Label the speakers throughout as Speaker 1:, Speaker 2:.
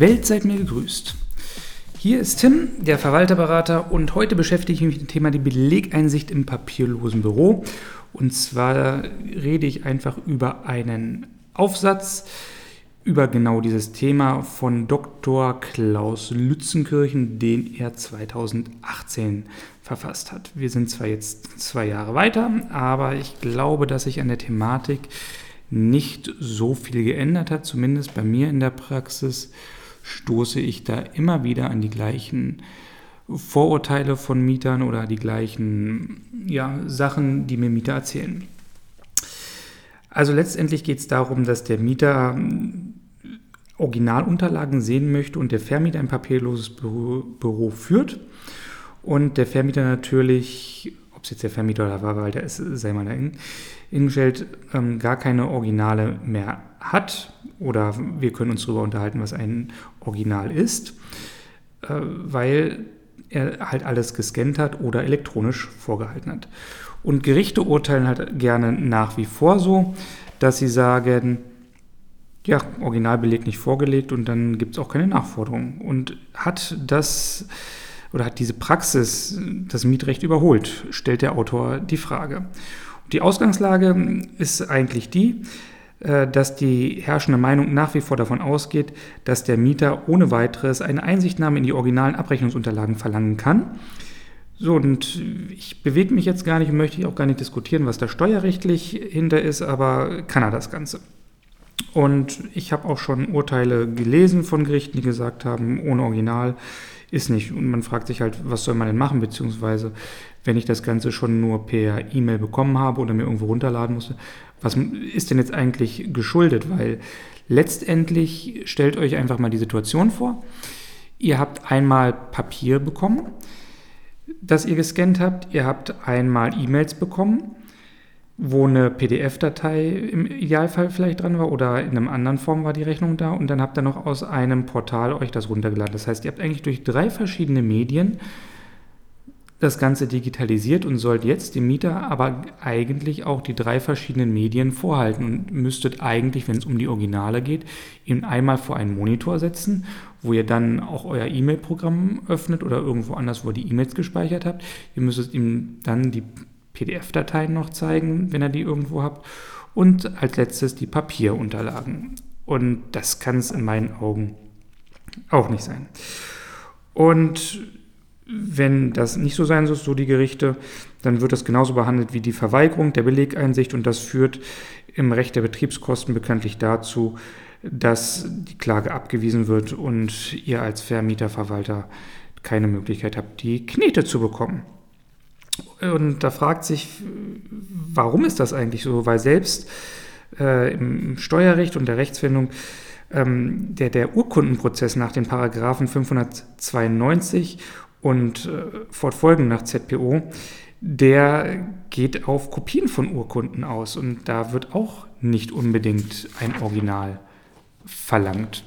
Speaker 1: Welt, seid mir gegrüßt. Hier ist Tim, der Verwalterberater, und heute beschäftige ich mich mit dem Thema die Belegeinsicht im papierlosen Büro. Und zwar rede ich einfach über einen Aufsatz über genau dieses Thema von Dr. Klaus Lützenkirchen, den er 2018 verfasst hat. Wir sind zwar jetzt zwei Jahre weiter, aber ich glaube, dass sich an der Thematik nicht so viel geändert hat, zumindest bei mir in der Praxis stoße ich da immer wieder an die gleichen Vorurteile von Mietern oder die gleichen ja, Sachen, die mir Mieter erzählen. Also letztendlich geht es darum, dass der Mieter hm, Originalunterlagen sehen möchte und der Vermieter ein papierloses Büro, Büro führt und der Vermieter natürlich, ob es jetzt der Vermieter oder der Verwalter ist, sei mal dahingestellt, ähm, gar keine Originale mehr hat oder wir können uns darüber unterhalten, was ein Original ist, äh, weil er halt alles gescannt hat oder elektronisch vorgehalten hat. Und Gerichte urteilen halt gerne nach wie vor so, dass sie sagen, ja, Originalbeleg nicht vorgelegt und dann gibt es auch keine Nachforderung. Und hat das oder hat diese Praxis das Mietrecht überholt, stellt der Autor die Frage. Die Ausgangslage ist eigentlich die, äh, dass die herrschende Meinung nach wie vor davon ausgeht, dass der Mieter ohne weiteres eine Einsichtnahme in die originalen Abrechnungsunterlagen verlangen kann. So, und ich bewege mich jetzt gar nicht und möchte auch gar nicht diskutieren, was da steuerrechtlich hinter ist, aber kann er das Ganze. Und ich habe auch schon Urteile gelesen von Gerichten, die gesagt haben, ohne Original ist nicht. Und man fragt sich halt, was soll man denn machen, beziehungsweise wenn ich das Ganze schon nur per E-Mail bekommen habe oder mir irgendwo runterladen musste, was ist denn jetzt eigentlich geschuldet? Weil letztendlich stellt euch einfach mal die Situation vor. Ihr habt einmal Papier bekommen, das ihr gescannt habt. Ihr habt einmal E-Mails bekommen wo eine PDF-Datei im Idealfall vielleicht dran war oder in einem anderen Form war die Rechnung da und dann habt ihr noch aus einem Portal euch das runtergeladen. Das heißt, ihr habt eigentlich durch drei verschiedene Medien das Ganze digitalisiert und sollt jetzt dem Mieter aber eigentlich auch die drei verschiedenen Medien vorhalten und müsstet eigentlich, wenn es um die Originale geht, ihn einmal vor einen Monitor setzen, wo ihr dann auch euer E-Mail-Programm öffnet oder irgendwo anders, wo ihr die E-Mails gespeichert habt. Ihr müsstet ihm dann die PDF-Dateien noch zeigen, wenn ihr die irgendwo habt. Und als letztes die Papierunterlagen. Und das kann es in meinen Augen auch nicht sein. Und wenn das nicht so sein soll, so die Gerichte, dann wird das genauso behandelt wie die Verweigerung der Belegeinsicht und das führt im Recht der Betriebskosten bekanntlich dazu, dass die Klage abgewiesen wird und ihr als Vermieterverwalter keine Möglichkeit habt, die Knete zu bekommen. Und da fragt sich, warum ist das eigentlich so? Weil selbst äh, im Steuerrecht und der Rechtsfindung ähm, der, der Urkundenprozess nach den Paragraphen 592 und äh, fortfolgend nach ZPO, der geht auf Kopien von Urkunden aus und da wird auch nicht unbedingt ein Original verlangt.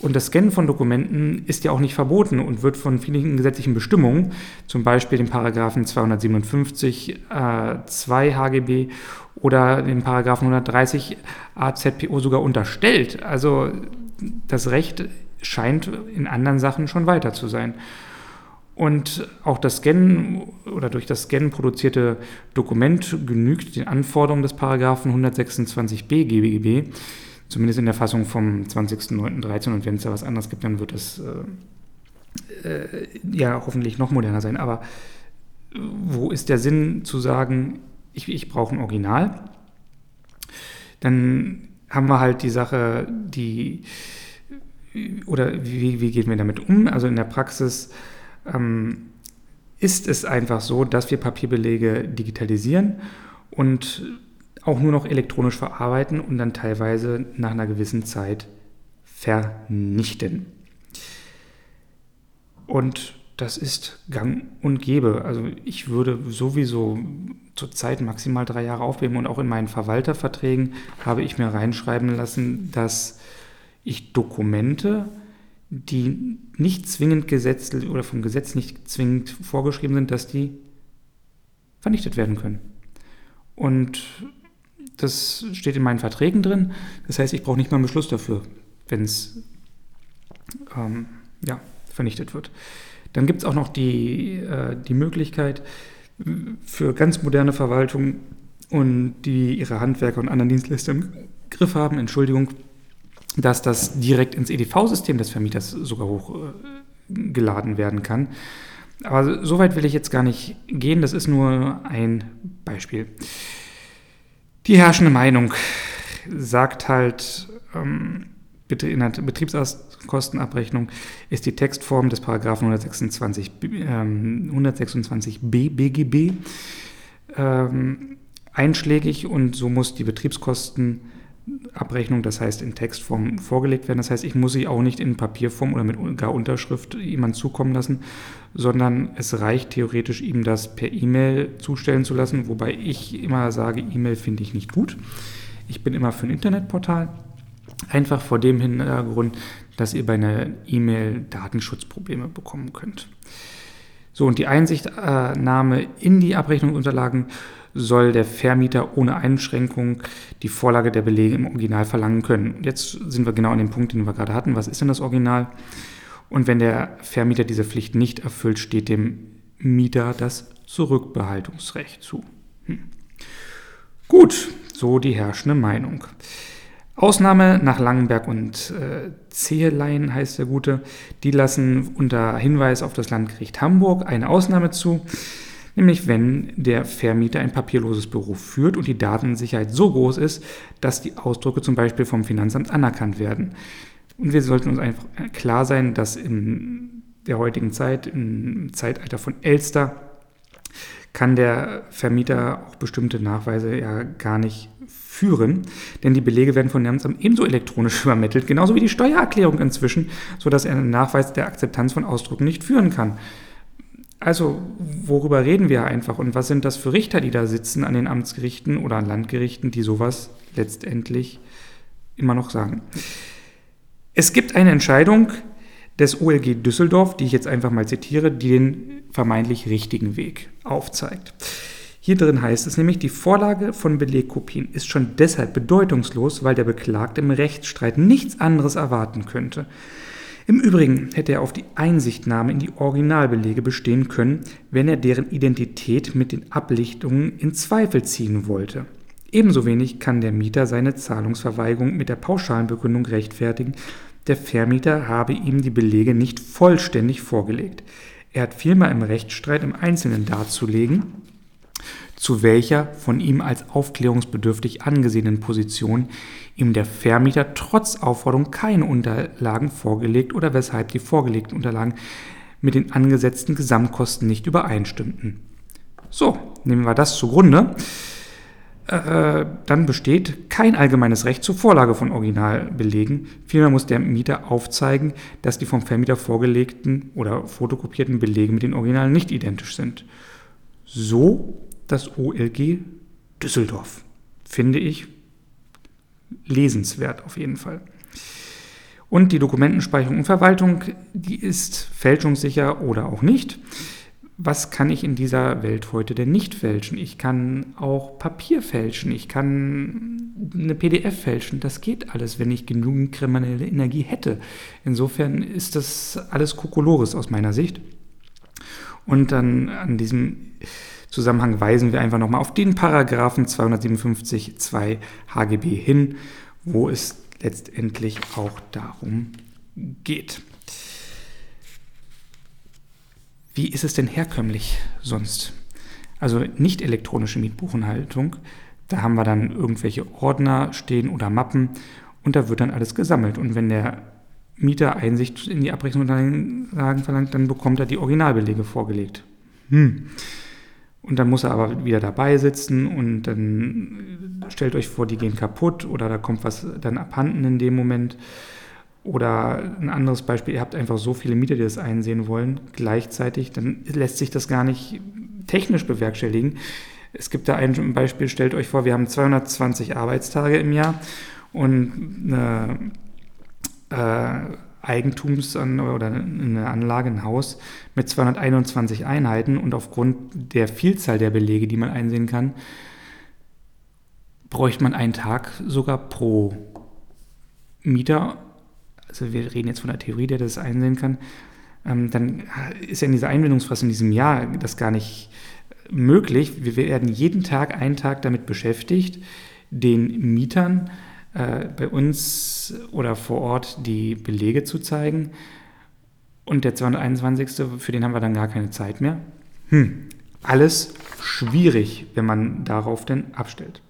Speaker 1: Und das Scannen von Dokumenten ist ja auch nicht verboten und wird von vielen gesetzlichen Bestimmungen, zum Beispiel den Paragraphen 257 äh, 2 HGB oder den Paragraphen 130 AZPO sogar unterstellt. Also das Recht scheint in anderen Sachen schon weiter zu sein. Und auch das Scannen oder durch das Scannen produzierte Dokument genügt den Anforderungen des Paragraphen 126b GBGB Zumindest in der Fassung vom 20.09.13 und wenn es da was anderes gibt, dann wird es äh, äh, ja hoffentlich noch moderner sein. Aber wo ist der Sinn zu sagen, ich, ich brauche ein Original? Dann haben wir halt die Sache, die oder wie, wie gehen wir damit um? Also in der Praxis ähm, ist es einfach so, dass wir Papierbelege digitalisieren und auch nur noch elektronisch verarbeiten und dann teilweise nach einer gewissen Zeit vernichten. Und das ist gang und gäbe. Also ich würde sowieso zurzeit maximal drei Jahre aufheben und auch in meinen Verwalterverträgen habe ich mir reinschreiben lassen, dass ich Dokumente, die nicht zwingend gesetzlich oder vom Gesetz nicht zwingend vorgeschrieben sind, dass die vernichtet werden können. Und das steht in meinen Verträgen drin. Das heißt, ich brauche nicht mal einen Beschluss dafür, wenn es ähm, ja, vernichtet wird. Dann gibt es auch noch die, äh, die Möglichkeit für ganz moderne Verwaltungen und die ihre Handwerker und anderen Dienstleister im Griff haben, Entschuldigung, dass das direkt ins EDV-System des Vermieters sogar hochgeladen äh, werden kann. Aber so weit will ich jetzt gar nicht gehen, das ist nur ein Beispiel. Die herrschende Meinung sagt halt, ähm, in der Betriebskostenabrechnung ist die Textform des Paragraphen 126, ähm, 126b BGB ähm, einschlägig und so muss die Betriebskostenabrechnung, das heißt in Textform, vorgelegt werden. Das heißt, ich muss sie auch nicht in Papierform oder mit gar Unterschrift jemand zukommen lassen, sondern es reicht theoretisch, ihm das per E-Mail zustellen zu lassen, wobei ich immer sage, E-Mail finde ich nicht gut. Ich bin immer für ein Internetportal. Einfach vor dem Hintergrund, dass ihr bei einer E-Mail Datenschutzprobleme bekommen könnt. So, und die Einsichtnahme in die Abrechnungsunterlagen soll der Vermieter ohne Einschränkung die Vorlage der Belege im Original verlangen können. Jetzt sind wir genau an dem Punkt, den wir gerade hatten. Was ist denn das Original? Und wenn der Vermieter diese Pflicht nicht erfüllt, steht dem Mieter das Zurückbehaltungsrecht zu. Hm. Gut, so die herrschende Meinung. Ausnahme nach Langenberg und äh, Zehelein heißt der Gute. Die lassen unter Hinweis auf das Landgericht Hamburg eine Ausnahme zu, nämlich wenn der Vermieter ein papierloses Büro führt und die Datensicherheit so groß ist, dass die Ausdrucke zum Beispiel vom Finanzamt anerkannt werden. Und wir sollten uns einfach klar sein, dass in der heutigen Zeit, im Zeitalter von Elster, kann der Vermieter auch bestimmte Nachweise ja gar nicht führen, denn die Belege werden von Finanzamt ebenso elektronisch übermittelt, genauso wie die Steuererklärung inzwischen, sodass er einen Nachweis der Akzeptanz von Ausdrucken nicht führen kann. Also, worüber reden wir einfach und was sind das für Richter, die da sitzen an den Amtsgerichten oder an Landgerichten, die sowas letztendlich immer noch sagen? Es gibt eine Entscheidung des OLG Düsseldorf, die ich jetzt einfach mal zitiere, die den vermeintlich richtigen Weg aufzeigt. Hier drin heißt es nämlich, die Vorlage von Belegkopien ist schon deshalb bedeutungslos, weil der Beklagte im Rechtsstreit nichts anderes erwarten könnte. Im Übrigen hätte er auf die Einsichtnahme in die Originalbelege bestehen können, wenn er deren Identität mit den Ablichtungen in Zweifel ziehen wollte. Ebenso wenig kann der Mieter seine Zahlungsverweigerung mit der pauschalen Begründung rechtfertigen, der Vermieter habe ihm die Belege nicht vollständig vorgelegt. Er hat vielmehr im Rechtsstreit im Einzelnen darzulegen, zu welcher von ihm als aufklärungsbedürftig angesehenen Position ihm der Vermieter trotz Aufforderung keine Unterlagen vorgelegt oder weshalb die vorgelegten Unterlagen mit den angesetzten Gesamtkosten nicht übereinstimmten. So, nehmen wir das zugrunde. Äh, dann besteht kein allgemeines Recht zur Vorlage von Originalbelegen. Vielmehr muss der Mieter aufzeigen, dass die vom Vermieter vorgelegten oder fotokopierten Belege mit den Originalen nicht identisch sind. So das OLG Düsseldorf. Finde ich lesenswert auf jeden Fall. Und die Dokumentenspeicherung und Verwaltung, die ist fälschungssicher oder auch nicht was kann ich in dieser Welt heute denn nicht fälschen? Ich kann auch Papier fälschen, ich kann eine PDF fälschen. Das geht alles, wenn ich genügend kriminelle Energie hätte. Insofern ist das alles Kokolores aus meiner Sicht. Und dann an diesem Zusammenhang weisen wir einfach nochmal auf den Paragraphen 257 2 HGB hin, wo es letztendlich auch darum geht. Wie ist es denn herkömmlich sonst? Also nicht elektronische Mietbuchenhaltung. Da haben wir dann irgendwelche Ordner stehen oder Mappen und da wird dann alles gesammelt. Und wenn der Mieter Einsicht in die Abrechnungsunterlagen verlangt, dann bekommt er die Originalbelege vorgelegt. Hm. Und dann muss er aber wieder dabei sitzen und dann stellt euch vor, die gehen kaputt oder da kommt was dann abhanden in dem Moment. Oder ein anderes Beispiel, ihr habt einfach so viele Mieter, die das einsehen wollen, gleichzeitig, dann lässt sich das gar nicht technisch bewerkstelligen. Es gibt da ein Beispiel, stellt euch vor, wir haben 220 Arbeitstage im Jahr und eine äh, Eigentums- oder eine Anlage, ein Haus mit 221 Einheiten und aufgrund der Vielzahl der Belege, die man einsehen kann, bräuchte man einen Tag sogar pro Mieter also wir reden jetzt von der Theorie, der das einsehen kann, ähm, dann ist ja in dieser Einwendungsfrist in diesem Jahr das gar nicht möglich. Wir werden jeden Tag, einen Tag damit beschäftigt, den Mietern äh, bei uns oder vor Ort die Belege zu zeigen. Und der 221. für den haben wir dann gar keine Zeit mehr. Hm, alles schwierig, wenn man darauf denn abstellt.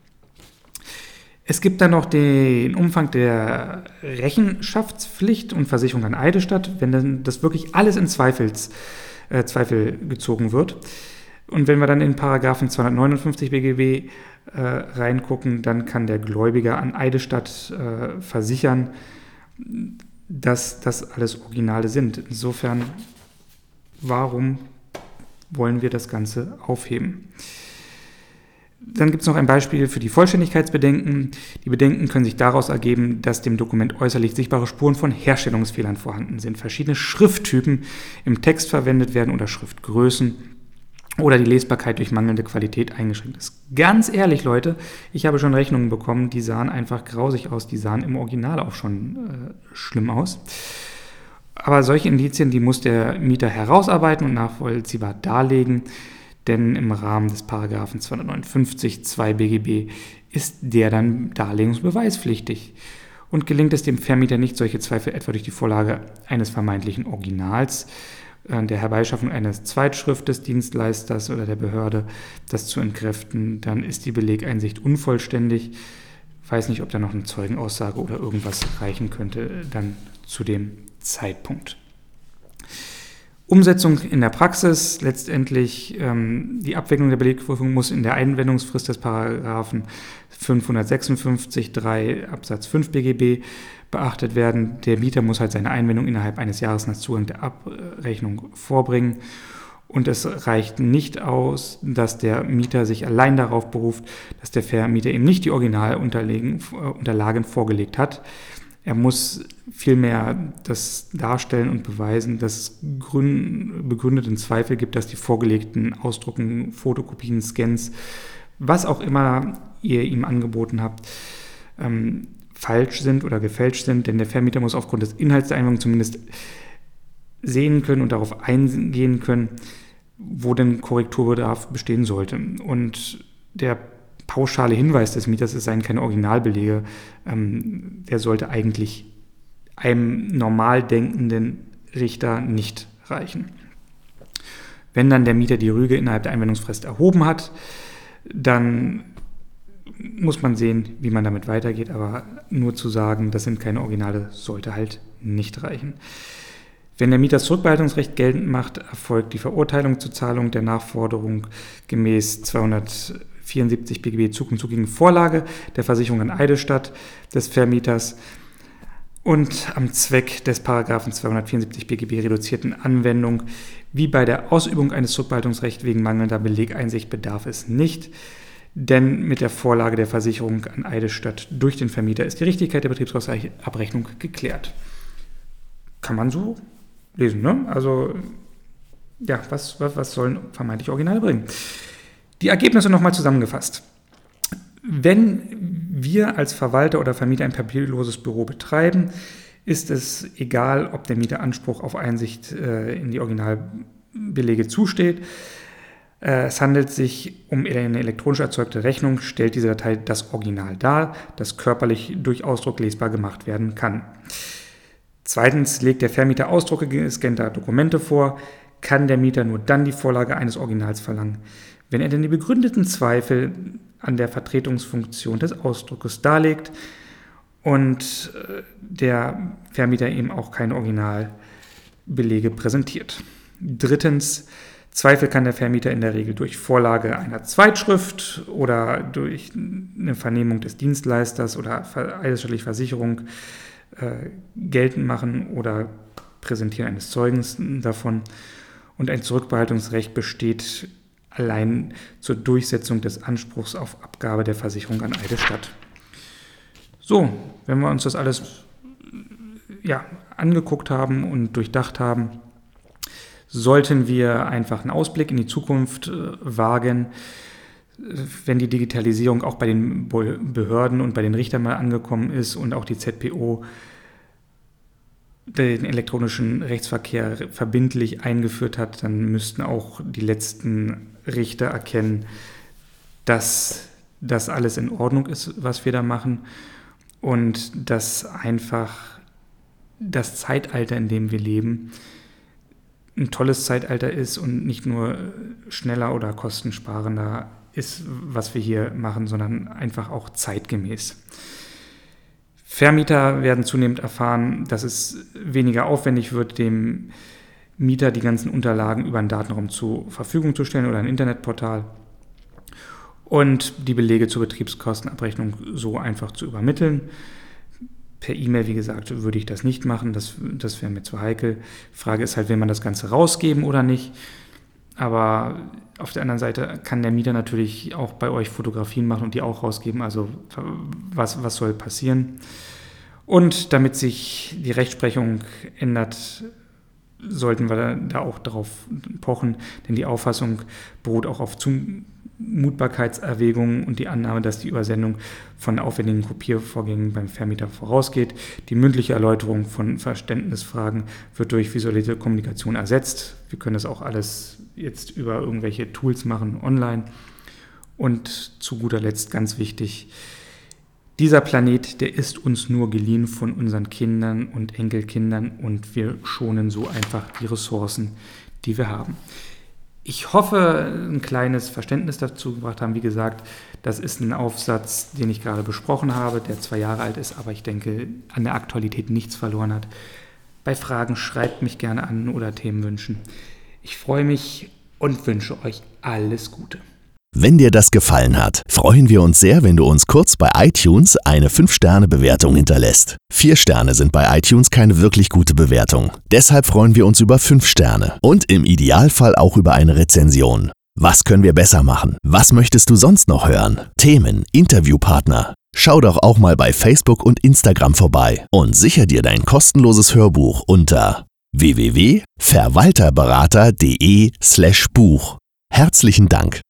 Speaker 1: Es gibt dann noch den Umfang der Rechenschaftspflicht und Versicherung an Eidestadt, wenn dann das wirklich alles in Zweifels, äh, Zweifel gezogen wird. Und wenn wir dann in Paragraphen 259 BGB äh, reingucken, dann kann der Gläubiger an Eidestadt äh, versichern, dass das alles Originale sind. Insofern, warum wollen wir das Ganze aufheben? Dann gibt es noch ein Beispiel für die Vollständigkeitsbedenken. Die Bedenken können sich daraus ergeben, dass dem Dokument äußerlich sichtbare Spuren von Herstellungsfehlern vorhanden sind, verschiedene Schrifttypen im Text verwendet werden oder Schriftgrößen oder die Lesbarkeit durch mangelnde Qualität eingeschränkt ist. Ganz ehrlich, Leute, ich habe schon Rechnungen bekommen, die sahen einfach grausig aus, die sahen im Original auch schon äh, schlimm aus. Aber solche Indizien, die muss der Mieter herausarbeiten und nachvollziehbar darlegen denn im Rahmen des Paragraphen 259 2 BGB ist der dann darlegungsbeweispflichtig. Und gelingt es dem Vermieter nicht, solche Zweifel etwa durch die Vorlage eines vermeintlichen Originals, äh, der Herbeischaffung eines Zweitschrift des Dienstleisters oder der Behörde, das zu entkräften, dann ist die Belegeinsicht unvollständig. Weiß nicht, ob da noch eine Zeugenaussage oder irgendwas reichen könnte äh, dann zu dem Zeitpunkt. Umsetzung in der Praxis, letztendlich ähm, die Abwicklung der Belegprüfung muss in der Einwendungsfrist des Paragraphen 556 3 Absatz 5 BGB beachtet werden. Der Mieter muss halt seine Einwendung innerhalb eines Jahres nach Zugang der Abrechnung vorbringen. Und es reicht nicht aus, dass der Mieter sich allein darauf beruft, dass der Vermieter ihm nicht die Originalunterlagen vorgelegt hat. Er muss vielmehr das darstellen und beweisen, dass es begründeten Zweifel gibt, dass die vorgelegten Ausdrucken, Fotokopien, Scans, was auch immer ihr ihm angeboten habt, ähm, falsch sind oder gefälscht sind, denn der Vermieter muss aufgrund des Inhalts der Einwilligung zumindest sehen können und darauf eingehen können, wo denn Korrekturbedarf bestehen sollte. Und der pauschale Hinweis des Mieters, es seien keine Originalbelege, ähm, der sollte eigentlich einem normal denkenden Richter nicht reichen. Wenn dann der Mieter die Rüge innerhalb der Einwendungsfrist erhoben hat, dann muss man sehen, wie man damit weitergeht, aber nur zu sagen, das sind keine Originale, sollte halt nicht reichen. Wenn der Mieter das Zurückbehaltungsrecht geltend macht, erfolgt die Verurteilung zur Zahlung der Nachforderung gemäß 200 74 BGB Zug gegen Vorlage der Versicherung an Eidestadt des Vermieters und am Zweck des Paragraphen 274 BGB reduzierten Anwendung. Wie bei der Ausübung eines Zurückhaltungsrechts wegen mangelnder Belegeinsicht bedarf es nicht, denn mit der Vorlage der Versicherung an Eidestadt durch den Vermieter ist die Richtigkeit der Betriebsratsabrechnung geklärt. Kann man so lesen, ne? Also, ja, was, was, was sollen vermeintlich Originale bringen? Die Ergebnisse nochmal zusammengefasst. Wenn wir als Verwalter oder Vermieter ein papierloses Büro betreiben, ist es egal, ob der Mieter Anspruch auf Einsicht äh, in die Originalbelege zusteht. Äh, es handelt sich um eine elektronisch erzeugte Rechnung, stellt diese Datei das Original dar, das körperlich durch Ausdruck lesbar gemacht werden kann. Zweitens legt der Vermieter Ausdrucke gescannter Dokumente vor, kann der Mieter nur dann die Vorlage eines Originals verlangen. Wenn er denn die begründeten Zweifel an der Vertretungsfunktion des Ausdruckes darlegt und äh, der Vermieter eben auch keine Originalbelege präsentiert. Drittens, Zweifel kann der Vermieter in der Regel durch Vorlage einer Zweitschrift oder durch eine Vernehmung des Dienstleisters oder eidesstattliche Versicherung äh, geltend machen oder Präsentieren eines Zeugens davon. Und ein Zurückbehaltungsrecht besteht allein zur Durchsetzung des Anspruchs auf Abgabe der Versicherung an Eidesstadt. So, wenn wir uns das alles ja, angeguckt haben und durchdacht haben, sollten wir einfach einen Ausblick in die Zukunft äh, wagen, wenn die Digitalisierung auch bei den Behörden und bei den Richtern mal angekommen ist und auch die ZPO den elektronischen Rechtsverkehr verbindlich eingeführt hat, dann müssten auch die letzten Richter erkennen, dass das alles in Ordnung ist, was wir da machen und dass einfach das Zeitalter, in dem wir leben, ein tolles Zeitalter ist und nicht nur schneller oder kostensparender ist, was wir hier machen, sondern einfach auch zeitgemäß. Vermieter werden zunehmend erfahren, dass es weniger aufwendig wird, dem Mieter die ganzen Unterlagen über einen Datenraum zur Verfügung zu stellen oder ein Internetportal und die Belege zur Betriebskostenabrechnung so einfach zu übermitteln. Per E-Mail, wie gesagt, würde ich das nicht machen, das, das wäre mir zu heikel. Frage ist halt, will man das Ganze rausgeben oder nicht? Aber auf der anderen Seite kann der Mieter natürlich auch bei euch Fotografien machen und die auch rausgeben. Also was, was soll passieren? Und damit sich die Rechtsprechung ändert, sollten wir da auch darauf pochen, denn die Auffassung beruht auch auf Zumutbarkeitserwägungen und die Annahme, dass die Übersendung von aufwendigen Kopiervorgängen beim Vermieter vorausgeht. Die mündliche Erläuterung von Verständnisfragen wird durch visualisierte Kommunikation ersetzt. Wir können das auch alles jetzt über irgendwelche Tools machen online. Und zu guter Letzt ganz wichtig, dieser Planet, der ist uns nur geliehen von unseren Kindern und Enkelkindern und wir schonen so einfach die Ressourcen, die wir haben. Ich hoffe, ein kleines Verständnis dazu gebracht haben. Wie gesagt, das ist ein Aufsatz, den ich gerade besprochen habe, der zwei Jahre alt ist, aber ich denke, an der Aktualität nichts verloren hat. Bei Fragen schreibt mich gerne an oder Themenwünschen. Ich freue mich und wünsche euch alles Gute.
Speaker 2: Wenn dir das gefallen hat, freuen wir uns sehr, wenn du uns kurz bei iTunes eine 5-Sterne-Bewertung hinterlässt. 4 Sterne sind bei iTunes keine wirklich gute Bewertung. Deshalb freuen wir uns über 5 Sterne und im Idealfall auch über eine Rezension. Was können wir besser machen? Was möchtest du sonst noch hören? Themen, Interviewpartner. Schau doch auch mal bei Facebook und Instagram vorbei und sicher dir dein kostenloses Hörbuch unter www.verwalterberater.de/buch. Herzlichen Dank.